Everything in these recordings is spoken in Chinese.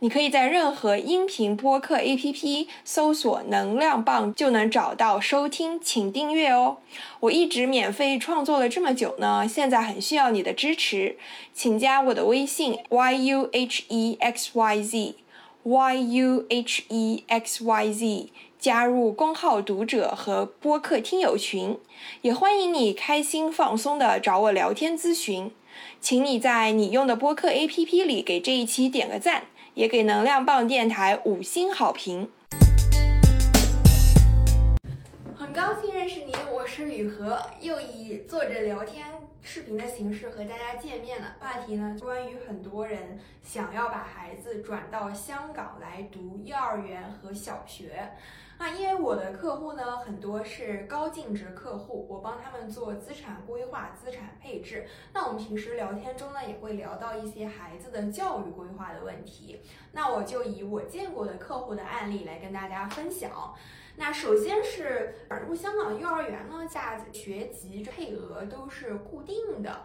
你可以在任何音频播客 APP 搜索“能量棒”就能找到收听，请订阅哦。我一直免费创作了这么久呢，现在很需要你的支持，请加我的微信 yuhexyz，yuhexyz，加入公号读者和播客听友群，也欢迎你开心放松的找我聊天咨询。请你在你用的播客 APP 里给这一期点个赞。也给能量棒电台五星好评。很高兴认识你，我是雨禾，又以坐着聊天视频的形式和大家见面了。话题呢，关于很多人想要把孩子转到香港来读幼儿园和小学。那因为我的客户呢，很多是高净值客户，我帮他们做资产规划、资产配置。那我们平时聊天中呢，也会聊到一些孩子的教育规划的问题。那我就以我见过的客户的案例来跟大家分享。那首先是入香港幼儿园呢，价学籍配额都是固定的。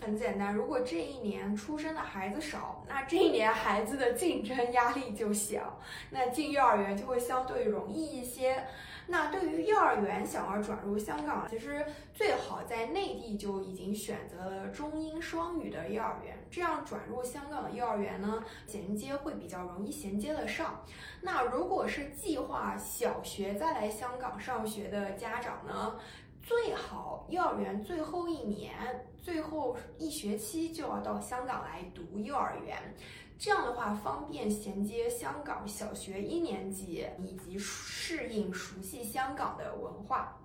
很简单，如果这一年出生的孩子少，那这一年孩子的竞争压力就小，那进幼儿园就会相对容易一些。那对于幼儿园想要转入香港，其实最好在内地就已经选择了中英双语的幼儿园，这样转入香港的幼儿园呢，衔接会比较容易衔接得上。那如果是计划小学再来香港上学的家长呢？最好幼儿园最后一年、最后一学期就要到香港来读幼儿园，这样的话方便衔接香港小学一年级，以及适应熟悉香港的文化。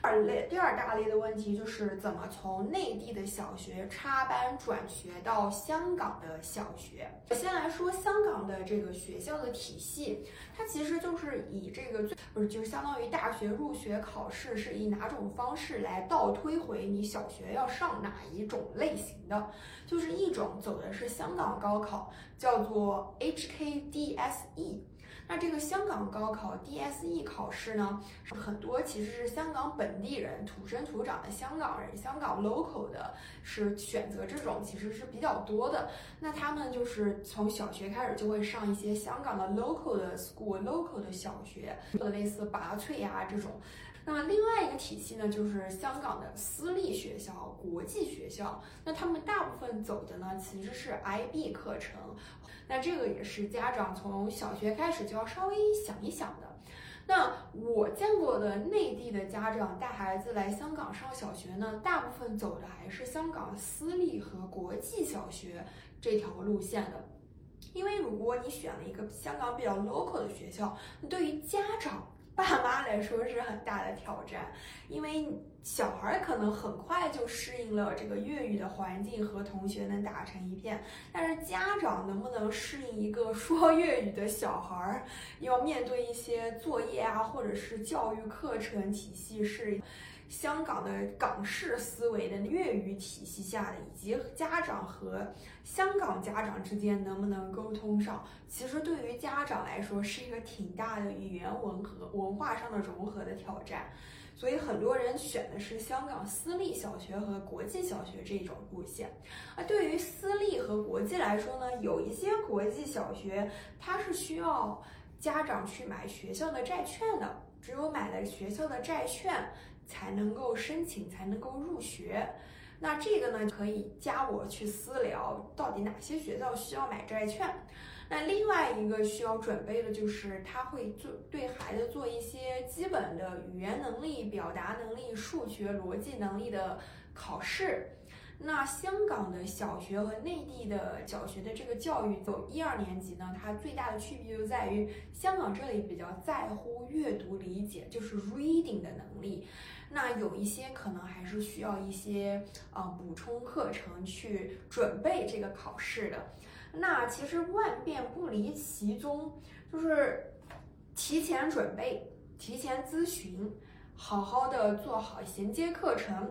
二类第二大类的问题就是怎么从内地的小学插班转学到香港的小学。我先来说香港的这个学校的体系，它其实就是以这个最不是就相当于大学入学考试是以哪种方式来倒推回你小学要上哪一种类型的，就是一种走的是香港高考，叫做 HKDSE。那这个香港高考 DSE 考试呢，很多其实是香港本地人土生土长的香港人，香港 local 的是选择这种其实是比较多的。那他们就是从小学开始就会上一些香港的 local 的 school，local 的小学，做类似拔萃啊这种。那另外一个体系呢，就是香港的私立学校、国际学校。那他们大部分走的呢，其实是 IB 课程。那这个也是家长从小学开始就要稍微想一想的。那我见过的内地的家长带孩子来香港上小学呢，大部分走的还是香港私立和国际小学这条路线的。因为如果你选了一个香港比较 local 的学校，对于家长。爸妈来说是很大的挑战，因为小孩可能很快就适应了这个粤语的环境，和同学能打成一片。但是家长能不能适应一个 说粤语的小孩，要面对一些作业啊，或者是教育课程体系是？香港的港式思维的粤语体系下的，以及家长和香港家长之间能不能沟通上，其实对于家长来说是一个挺大的语言文和文化上的融合的挑战。所以很多人选的是香港私立小学和国际小学这种路线。而对于私立和国际来说呢，有一些国际小学它是需要家长去买学校的债券的，只有买了学校的债券。才能够申请，才能够入学。那这个呢，可以加我去私聊，到底哪些学校需要买债券？那另外一个需要准备的就是，他会做对孩子做一些基本的语言能力、表达能力、数学逻辑能力的考试。那香港的小学和内地的小学的这个教育，走一二年级呢，它最大的区别就在于，香港这里比较在乎阅读理解，就是 reading 的能力。那有一些可能还是需要一些呃补充课程去准备这个考试的。那其实万变不离其宗，就是提前准备、提前咨询，好好的做好衔接课程。